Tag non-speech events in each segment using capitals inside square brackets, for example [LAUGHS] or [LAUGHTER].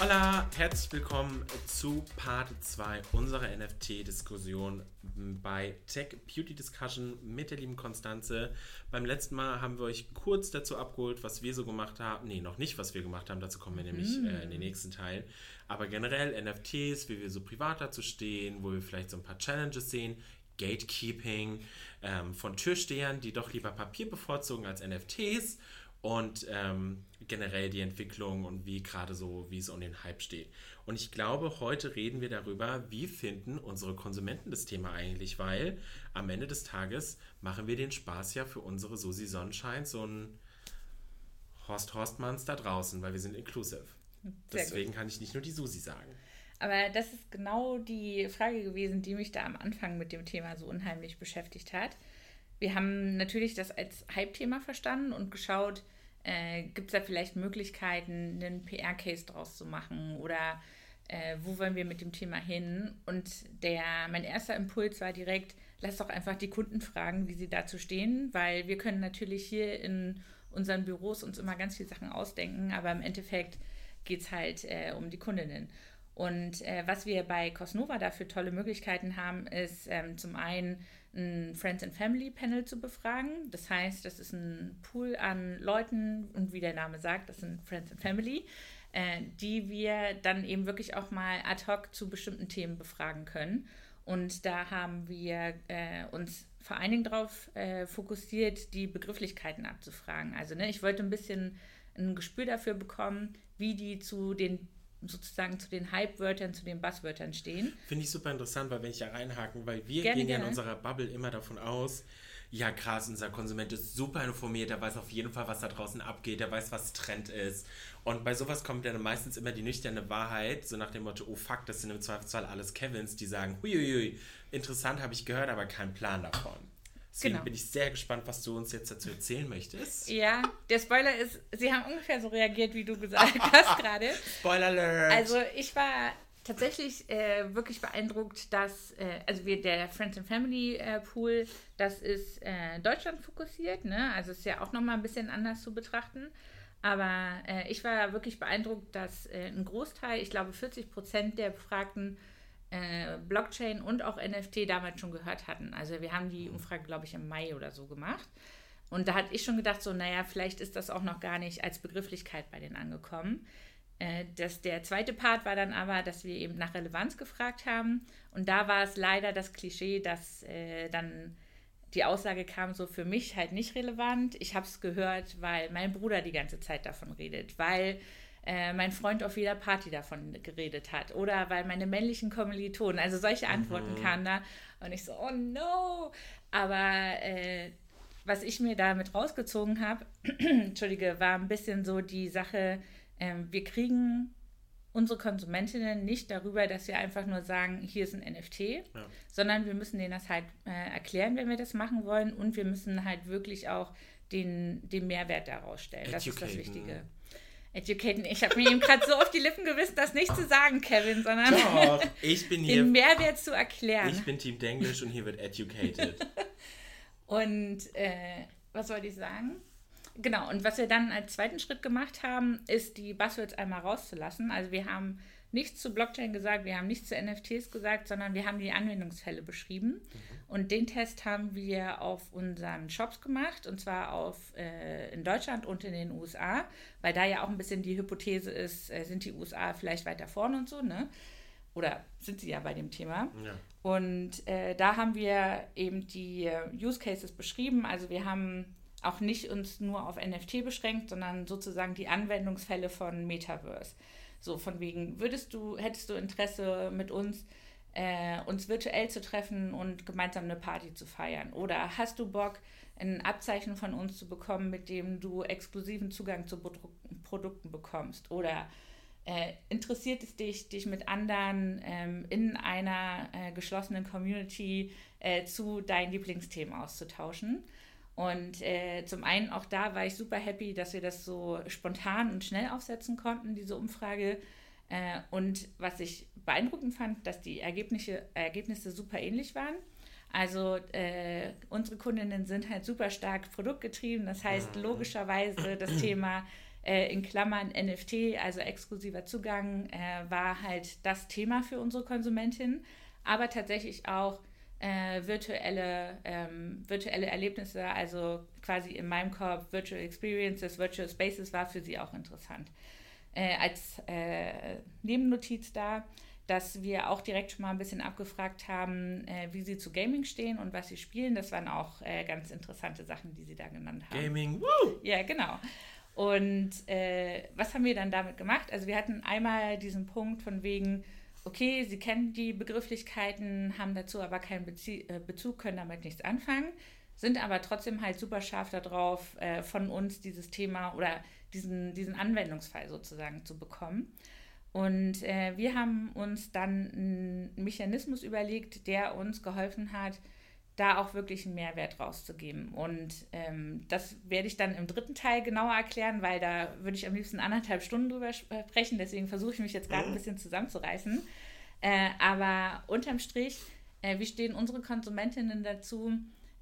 Hola, herzlich willkommen zu Part 2 unserer NFT-Diskussion bei Tech Beauty Discussion mit der lieben Konstanze. Beim letzten Mal haben wir euch kurz dazu abgeholt, was wir so gemacht haben. Nee, noch nicht, was wir gemacht haben, dazu kommen wir nämlich mm. äh, in den nächsten Teil. Aber generell NFTs, wie wir so privat dazu stehen, wo wir vielleicht so ein paar Challenges sehen. Gatekeeping ähm, von Türstehern, die doch lieber Papier bevorzugen als NFTs und ähm, generell die Entwicklung und wie gerade so, wie es um den Hype steht. Und ich glaube, heute reden wir darüber, wie finden unsere Konsumenten das Thema eigentlich, weil am Ende des Tages machen wir den Spaß ja für unsere Susi Sonnenschein, so ein Horst Horstmanns da draußen, weil wir sind inclusive. Sehr Deswegen gut. kann ich nicht nur die Susi sagen. Aber das ist genau die Frage gewesen, die mich da am Anfang mit dem Thema so unheimlich beschäftigt hat. Wir haben natürlich das als Hype-Thema verstanden und geschaut, äh, gibt es da vielleicht Möglichkeiten, einen PR-Case draus zu machen oder äh, wo wollen wir mit dem Thema hin? Und der, mein erster Impuls war direkt, lass doch einfach die Kunden fragen, wie sie dazu stehen, weil wir können natürlich hier in unseren Büros uns immer ganz viele Sachen ausdenken, aber im Endeffekt geht es halt äh, um die Kundinnen. Und äh, was wir bei Cosnova dafür tolle Möglichkeiten haben, ist ähm, zum einen ein Friends and Family Panel zu befragen. Das heißt, das ist ein Pool an Leuten und wie der Name sagt, das sind Friends and Family, äh, die wir dann eben wirklich auch mal ad hoc zu bestimmten Themen befragen können. Und da haben wir äh, uns vor allen Dingen darauf äh, fokussiert, die Begrifflichkeiten abzufragen. Also ne, ich wollte ein bisschen ein Gespür dafür bekommen, wie die zu den sozusagen zu den Hype-Wörtern, zu den Buzzwörtern stehen. Finde ich super interessant, weil wenn ich da reinhaken, weil wir gerne, gehen ja in unserer Bubble immer davon aus, ja krass, unser Konsument ist super informiert, der weiß auf jeden Fall, was da draußen abgeht, der weiß, was Trend ist. Und bei sowas kommt dann meistens immer die nüchterne Wahrheit, so nach dem Motto, oh fuck, das sind im Zweifelsfall alles Kevins, die sagen, huiuiui, interessant habe ich gehört, aber keinen Plan davon. Deswegen genau. bin ich sehr gespannt, was du uns jetzt dazu erzählen möchtest. Ja, der Spoiler ist, sie haben ungefähr so reagiert, wie du gesagt [LAUGHS] hast gerade. Spoiler Alert! Also ich war tatsächlich äh, wirklich beeindruckt, dass, äh, also wir, der Friends and Family äh, Pool, das ist äh, Deutschland fokussiert, ne? Also ist ja auch nochmal ein bisschen anders zu betrachten. Aber äh, ich war wirklich beeindruckt, dass äh, ein Großteil, ich glaube 40 Prozent der Befragten äh, Blockchain und auch NFT damals schon gehört hatten. Also wir haben die Umfrage, glaube ich, im Mai oder so gemacht. Und da hatte ich schon gedacht, so, naja, vielleicht ist das auch noch gar nicht als Begrifflichkeit bei denen angekommen. Äh, das, der zweite Part war dann aber, dass wir eben nach Relevanz gefragt haben. Und da war es leider das Klischee, dass äh, dann die Aussage kam, so für mich halt nicht relevant. Ich habe es gehört, weil mein Bruder die ganze Zeit davon redet, weil äh, mein Freund auf jeder Party davon geredet hat oder weil meine männlichen Kommilitonen, also solche Antworten mhm. kamen da und ich so, oh no. Aber äh, was ich mir damit rausgezogen habe, [CLEARS THROAT] entschuldige, war ein bisschen so die Sache, äh, wir kriegen unsere Konsumentinnen nicht darüber, dass wir einfach nur sagen, hier ist ein NFT, ja. sondern wir müssen denen das halt äh, erklären, wenn wir das machen wollen und wir müssen halt wirklich auch den, den Mehrwert daraus stellen. Das ist das Wichtige. Educaten. Ich habe mir eben gerade so auf die Lippen gewissen, das nicht zu sagen, Kevin, sondern Doch, ich bin [LAUGHS] hier, den Mehrwert zu erklären. Ich bin Team Denglisch und hier wird educated. [LAUGHS] und äh, was wollte ich sagen? Genau, und was wir dann als zweiten Schritt gemacht haben, ist die Buzzwords einmal rauszulassen. Also wir haben nichts zu Blockchain gesagt, wir haben nichts zu NFTs gesagt, sondern wir haben die Anwendungsfälle beschrieben. Mhm. Und den Test haben wir auf unseren Shops gemacht, und zwar auf, äh, in Deutschland und in den USA, weil da ja auch ein bisschen die Hypothese ist, äh, sind die USA vielleicht weiter vorne und so, ne? Oder sind sie ja bei dem Thema. Ja. Und äh, da haben wir eben die äh, Use Cases beschrieben. Also wir haben auch nicht uns nur auf NFT beschränkt, sondern sozusagen die Anwendungsfälle von Metaverse. So von wegen, würdest du, hättest du Interesse mit uns, äh, uns virtuell zu treffen und gemeinsam eine Party zu feiern? Oder hast du Bock, ein Abzeichen von uns zu bekommen, mit dem du exklusiven Zugang zu Produ Produkten bekommst? Oder äh, interessiert es dich, dich mit anderen ähm, in einer äh, geschlossenen Community äh, zu deinen Lieblingsthemen auszutauschen? Und äh, zum einen auch da war ich super happy, dass wir das so spontan und schnell aufsetzen konnten, diese Umfrage. Äh, und was ich beeindruckend fand, dass die Ergebnisse, Ergebnisse super ähnlich waren. Also äh, unsere Kundinnen sind halt super stark produktgetrieben. Das heißt, logischerweise das Thema äh, in Klammern NFT, also exklusiver Zugang, äh, war halt das Thema für unsere Konsumentin, aber tatsächlich auch äh, virtuelle, ähm, virtuelle Erlebnisse, also quasi in meinem Kopf Virtual Experiences, Virtual Spaces war für sie auch interessant. Äh, als äh, Nebennotiz da, dass wir auch direkt schon mal ein bisschen abgefragt haben, äh, wie sie zu Gaming stehen und was sie spielen. Das waren auch äh, ganz interessante Sachen, die sie da genannt haben. Gaming, woo! Ja, genau. Und äh, was haben wir dann damit gemacht? Also wir hatten einmal diesen Punkt von wegen, okay, sie kennen die Begrifflichkeiten, haben dazu aber keinen Bezie äh, Bezug, können damit nichts anfangen, sind aber trotzdem halt super scharf darauf, äh, von uns dieses Thema oder diesen, diesen Anwendungsfall sozusagen zu bekommen. Und äh, wir haben uns dann einen Mechanismus überlegt, der uns geholfen hat, da auch wirklich einen Mehrwert rauszugeben. Und ähm, das werde ich dann im dritten Teil genauer erklären, weil da würde ich am liebsten anderthalb Stunden drüber sprechen. Deswegen versuche ich mich jetzt gerade ein bisschen zusammenzureißen. Äh, aber unterm Strich, äh, wie stehen unsere Konsumentinnen dazu?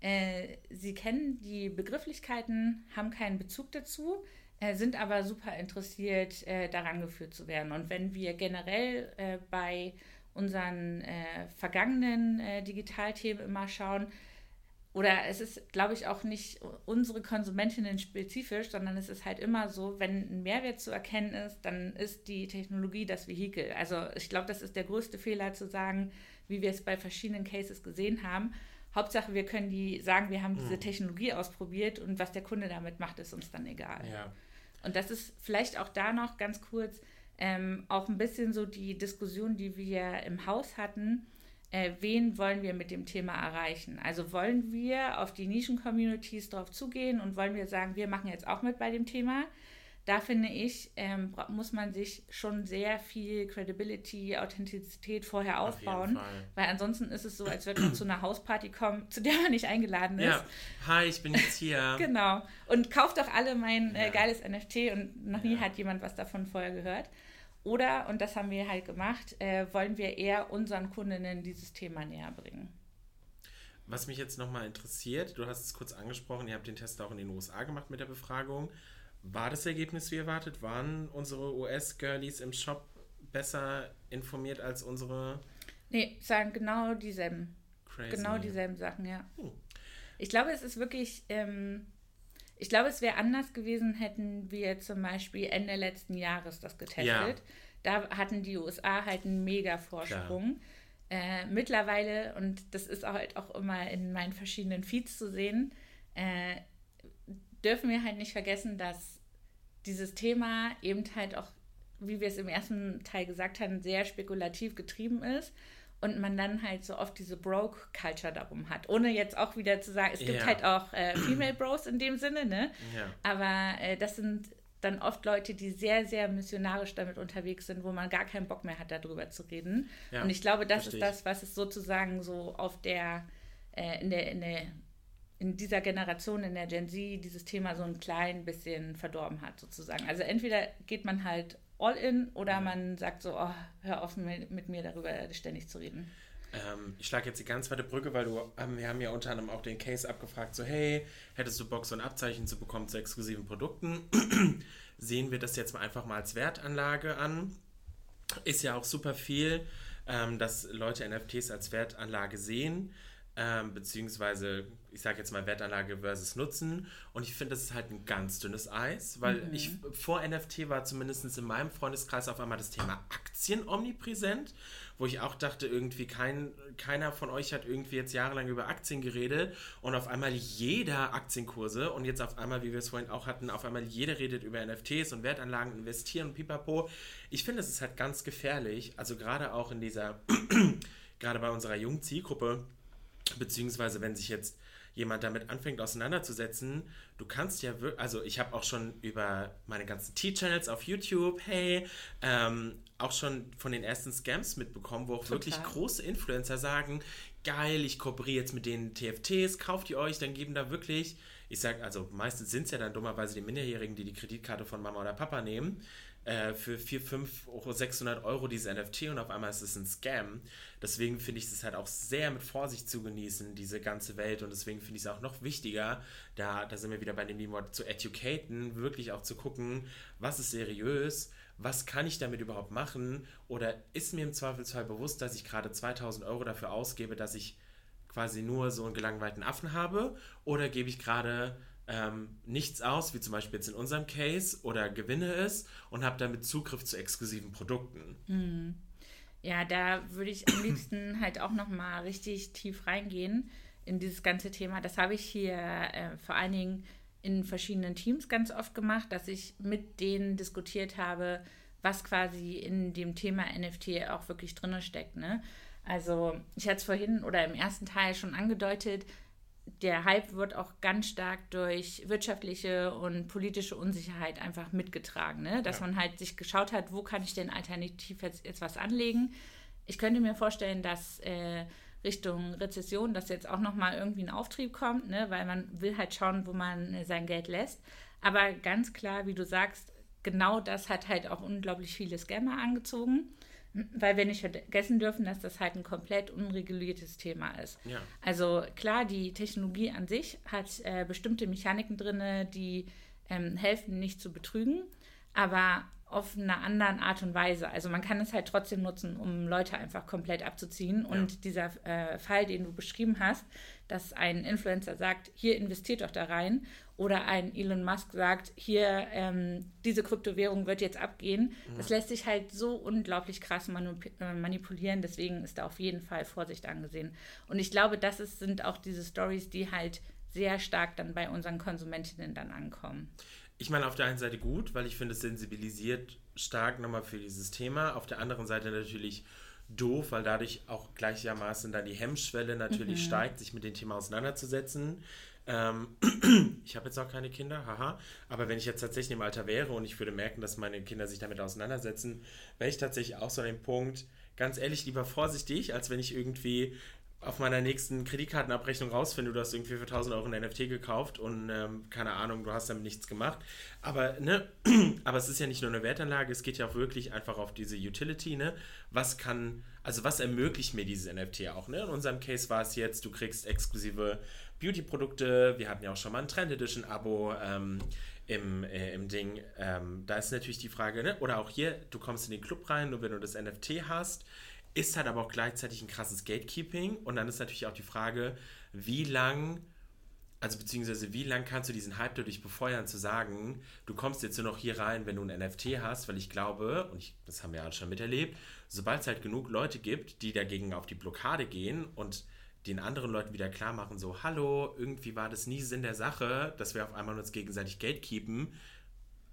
Äh, sie kennen die Begrifflichkeiten, haben keinen Bezug dazu, äh, sind aber super interessiert, äh, daran geführt zu werden. Und wenn wir generell äh, bei unseren äh, vergangenen äh, Digitalthemen immer schauen. Oder es ist, glaube ich, auch nicht unsere Konsumentinnen spezifisch, sondern es ist halt immer so, wenn ein Mehrwert zu erkennen ist, dann ist die Technologie das Vehikel. Also ich glaube, das ist der größte Fehler zu sagen, wie wir es bei verschiedenen Cases gesehen haben. Hauptsache, wir können die sagen, wir haben diese hm. Technologie ausprobiert und was der Kunde damit macht, ist uns dann egal. Ja. Und das ist vielleicht auch da noch ganz kurz, ähm, auch ein bisschen so die Diskussion, die wir im Haus hatten, äh, wen wollen wir mit dem Thema erreichen? Also wollen wir auf die Nischen-Communities drauf zugehen und wollen wir sagen, wir machen jetzt auch mit bei dem Thema? Da finde ich, ähm, muss man sich schon sehr viel Credibility, Authentizität vorher aufbauen, weil ansonsten ist es so, als würde man zu einer Hausparty kommen, zu der man nicht eingeladen ist. Ja, hi, ich bin jetzt hier. [LAUGHS] genau. Und kauft doch alle mein äh, geiles NFT und noch nie ja. hat jemand was davon vorher gehört. Oder, und das haben wir halt gemacht, äh, wollen wir eher unseren Kundinnen dieses Thema näher bringen. Was mich jetzt nochmal interessiert, du hast es kurz angesprochen, ihr habt den Test auch in den USA gemacht mit der Befragung. War das Ergebnis wie erwartet? Waren unsere US-Girlies im Shop besser informiert als unsere? Nee, sagen genau dieselben. Crazy. Genau dieselben Sachen, ja. Hm. Ich glaube, es ist wirklich ähm, ich glaube, es wäre anders gewesen, hätten wir zum Beispiel Ende letzten Jahres das getestet. Ja. Da hatten die USA halt einen mega Vorsprung. Äh, mittlerweile, und das ist auch halt auch immer in meinen verschiedenen Feeds zu sehen, äh, dürfen wir halt nicht vergessen, dass dieses Thema eben halt auch, wie wir es im ersten Teil gesagt haben, sehr spekulativ getrieben ist und man dann halt so oft diese Broke-Culture darum hat. Ohne jetzt auch wieder zu sagen, es gibt ja. halt auch äh, Female Bros in dem Sinne, ne? Ja. Aber äh, das sind dann oft Leute, die sehr, sehr missionarisch damit unterwegs sind, wo man gar keinen Bock mehr hat, darüber zu reden. Ja, und ich glaube, das ist das, was es sozusagen so auf der, äh, in der, in der, in dieser Generation, in der Gen Z, dieses Thema so ein klein bisschen verdorben hat, sozusagen. Also entweder geht man halt all in oder ja. man sagt so, oh, hör auf mit, mit, mir darüber ständig zu reden. Ähm, ich schlage jetzt die ganz weite Brücke, weil du, ähm, wir haben ja unter anderem auch den Case abgefragt, so hey, hättest du Bock, so ein Abzeichen zu bekommen zu exklusiven Produkten? [CLEARS THROAT] Sehen wir das jetzt mal einfach mal als Wertanlage an. Ist ja auch super viel, ähm, dass Leute NFTs als Wertanlage sehen ähm, beziehungsweise ich sage jetzt mal Wertanlage versus Nutzen. Und ich finde, das ist halt ein ganz dünnes Eis, weil mhm. ich vor NFT war zumindest in meinem Freundeskreis auf einmal das Thema Aktien omnipräsent, wo ich auch dachte, irgendwie kein, keiner von euch hat irgendwie jetzt jahrelang über Aktien geredet und auf einmal jeder Aktienkurse und jetzt auf einmal, wie wir es vorhin auch hatten, auf einmal jeder redet über NFTs und Wertanlagen, investieren und pipapo. Ich finde, das ist halt ganz gefährlich, also gerade auch in dieser, [CLEARS THROAT] gerade bei unserer jungen Zielgruppe, beziehungsweise wenn sich jetzt jemand damit anfängt auseinanderzusetzen, du kannst ja wirklich, also ich habe auch schon über meine ganzen T-Channels auf YouTube, hey, ähm, auch schon von den ersten Scams mitbekommen, wo auch Total. wirklich große Influencer sagen, geil, ich kooperiere jetzt mit den TFTs, kauft ihr euch, dann geben da wirklich ich sage, also meistens sind es ja dann dummerweise die Minderjährigen, die die Kreditkarte von Mama oder Papa nehmen äh, für 4, 5 Euro, 600 Euro dieses NFT und auf einmal ist es ein Scam. Deswegen finde ich es halt auch sehr mit Vorsicht zu genießen, diese ganze Welt. Und deswegen finde ich es auch noch wichtiger, da, da sind wir wieder bei dem Wort zu educaten, wirklich auch zu gucken, was ist seriös, was kann ich damit überhaupt machen oder ist mir im Zweifelsfall bewusst, dass ich gerade 2000 Euro dafür ausgebe, dass ich quasi nur so einen gelangweilten Affen habe oder gebe ich gerade ähm, nichts aus, wie zum Beispiel jetzt in unserem Case, oder gewinne es und habe damit Zugriff zu exklusiven Produkten. Mhm. Ja, da würde ich am liebsten [CLEARS THROAT] halt auch nochmal richtig tief reingehen in dieses ganze Thema. Das habe ich hier äh, vor allen Dingen in verschiedenen Teams ganz oft gemacht, dass ich mit denen diskutiert habe, was quasi in dem Thema NFT auch wirklich drin steckt. Ne? Also ich hatte es vorhin oder im ersten Teil schon angedeutet, der Hype wird auch ganz stark durch wirtschaftliche und politische Unsicherheit einfach mitgetragen, ne? dass ja. man halt sich geschaut hat, wo kann ich denn alternativ jetzt, jetzt was anlegen. Ich könnte mir vorstellen, dass äh, Richtung Rezession, dass jetzt auch nochmal irgendwie ein Auftrieb kommt, ne? weil man will halt schauen, wo man äh, sein Geld lässt. Aber ganz klar, wie du sagst, genau das hat halt auch unglaublich viele Scammer angezogen weil wir nicht vergessen dürfen, dass das halt ein komplett unreguliertes Thema ist. Ja. Also klar, die Technologie an sich hat äh, bestimmte Mechaniken drin, die ähm, helfen, nicht zu betrügen, aber auf eine andere Art und Weise. Also man kann es halt trotzdem nutzen, um Leute einfach komplett abzuziehen. Ja. Und dieser äh, Fall, den du beschrieben hast, dass ein Influencer sagt, hier investiert doch da rein, oder ein Elon Musk sagt, hier ähm, diese Kryptowährung wird jetzt abgehen, ja. das lässt sich halt so unglaublich krass äh, manipulieren. Deswegen ist da auf jeden Fall Vorsicht angesehen. Und ich glaube, das ist, sind auch diese Stories, die halt sehr stark dann bei unseren Konsumentinnen dann ankommen. Ich meine, auf der einen Seite gut, weil ich finde, es sensibilisiert stark nochmal für dieses Thema. Auf der anderen Seite natürlich doof, weil dadurch auch gleichermaßen dann die Hemmschwelle natürlich mhm. steigt, sich mit dem Thema auseinanderzusetzen. Ähm, [CLEARS THROAT] ich habe jetzt auch keine Kinder, haha. Aber wenn ich jetzt tatsächlich im Alter wäre und ich würde merken, dass meine Kinder sich damit auseinandersetzen, wäre ich tatsächlich auch so an dem Punkt, ganz ehrlich, lieber vorsichtig, als wenn ich irgendwie auf meiner nächsten Kreditkartenabrechnung rausfinde, du hast irgendwie für 1000 Euro ein NFT gekauft und ähm, keine Ahnung, du hast damit nichts gemacht. Aber, ne, [CLEARS THROAT] aber es ist ja nicht nur eine Wertanlage, es geht ja auch wirklich einfach auf diese Utility, ne? Was kann, also was ermöglicht mir dieses NFT auch, ne? In unserem Case war es jetzt, du kriegst exklusive Beauty-Produkte, wir hatten ja auch schon mal ein Trend Edition-Abo, ähm, im, äh, im Ding. Ähm, da ist natürlich die Frage, ne? oder auch hier, du kommst in den Club rein, nur wenn du das NFT hast ist halt aber auch gleichzeitig ein krasses Gatekeeping. Und dann ist natürlich auch die Frage, wie lang, also beziehungsweise wie lang kannst du diesen Hype dadurch befeuern, zu sagen, du kommst jetzt nur noch hier rein, wenn du ein NFT hast, weil ich glaube, und ich, das haben wir ja schon miterlebt, sobald es halt genug Leute gibt, die dagegen auf die Blockade gehen und den anderen Leuten wieder klar machen, so, hallo, irgendwie war das nie Sinn der Sache, dass wir auf einmal uns gegenseitig Gatekeepen,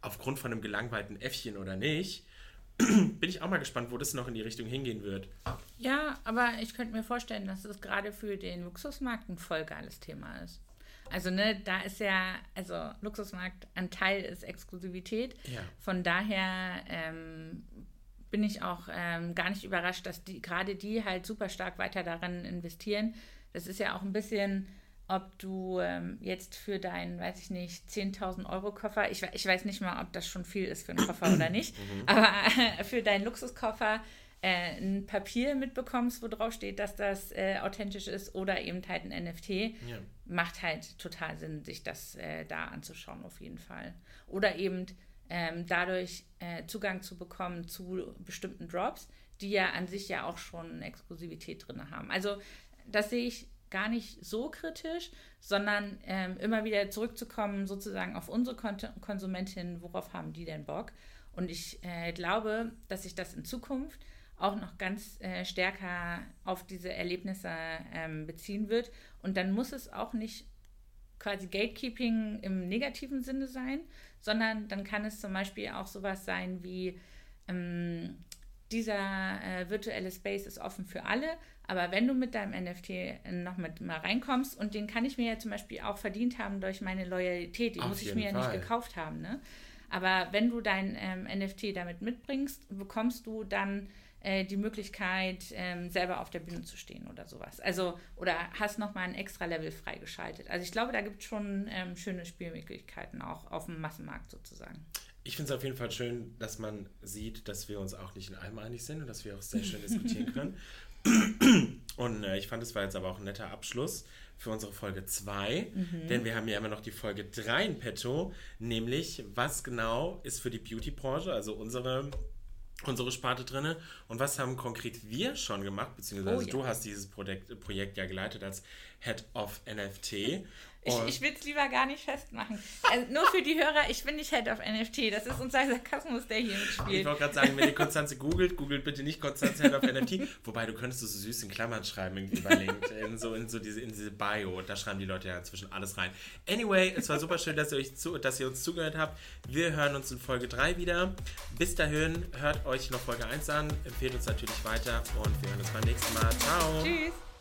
aufgrund von einem gelangweilten Äffchen oder nicht, [CLEARS THROAT] bin ich auch mal gespannt, wo das noch in die Richtung hingehen wird. Ja, aber ich könnte mir vorstellen, dass es gerade für den Luxusmarkt ein voll geiles Thema ist. Also, ne, da ist ja, also Luxusmarkt, ein Teil ist Exklusivität. Ja. Von daher ähm, bin ich auch ähm, gar nicht überrascht, dass die gerade die halt super stark weiter daran investieren. Das ist ja auch ein bisschen ob du ähm, jetzt für deinen, weiß ich nicht, 10.000 Euro Koffer, ich, ich weiß nicht mal, ob das schon viel ist für einen Koffer oder [COUGHS] nicht, mhm. aber äh, für deinen Luxuskoffer äh, ein Papier mitbekommst, wo drauf steht, dass das äh, authentisch ist oder eben halt ein NFT, ja. macht halt total Sinn, sich das äh, da anzuschauen auf jeden Fall. Oder eben ähm, dadurch äh, Zugang zu bekommen zu bestimmten Drops, die ja an sich ja auch schon Exklusivität drin haben. Also das sehe ich gar nicht so kritisch, sondern ähm, immer wieder zurückzukommen sozusagen auf unsere Kon Konsumentinnen, worauf haben die denn Bock? Und ich äh, glaube, dass sich das in Zukunft auch noch ganz äh, stärker auf diese Erlebnisse ähm, beziehen wird. Und dann muss es auch nicht quasi Gatekeeping im negativen Sinne sein, sondern dann kann es zum Beispiel auch sowas sein wie ähm, dieser äh, virtuelle Space ist offen für alle, aber wenn du mit deinem NFT noch mit mal reinkommst, und den kann ich mir ja zum Beispiel auch verdient haben durch meine Loyalität, die Auf muss ich mir Fall. ja nicht gekauft haben, ne? Aber wenn du dein ähm, NFT damit mitbringst, bekommst du dann äh, die Möglichkeit, ähm, selber auf der Bühne zu stehen oder sowas. Also, oder hast nochmal ein extra Level freigeschaltet. Also ich glaube, da gibt es schon ähm, schöne Spielmöglichkeiten auch auf dem Massenmarkt sozusagen. Ich finde es auf jeden Fall schön, dass man sieht, dass wir uns auch nicht in allem einig sind und dass wir auch sehr schön diskutieren [LAUGHS] können. Und äh, ich fand, es war jetzt aber auch ein netter Abschluss für unsere Folge 2, mhm. denn wir haben ja immer noch die Folge 3 in petto, nämlich was genau ist für die Beauty-Branche, also unsere unsere Sparte drin. Und was haben konkret wir schon gemacht, beziehungsweise oh, ja. du hast dieses Projekt, Projekt ja geleitet als Head of NFT. Ich, ich will es lieber gar nicht festmachen. Also nur für die Hörer, ich bin nicht Head of NFT. Das ist unser Sarkasmus, der hier mitspielt. Ich wollte gerade sagen, wenn ihr Konstanze googelt, googelt bitte nicht Konstanze Head of NFT. Wobei, du könntest es so süß in Klammern schreiben, irgendwie bei LinkedIn, so in so diese, in diese Bio. Da schreiben die Leute ja inzwischen alles rein. Anyway, es war super schön, dass ihr, euch zu, dass ihr uns zugehört habt. Wir hören uns in Folge 3 wieder. Bis dahin, hört euch noch Folge 1 an, empfehlt uns natürlich weiter und wir hören uns beim nächsten Mal. Ciao. Tschüss.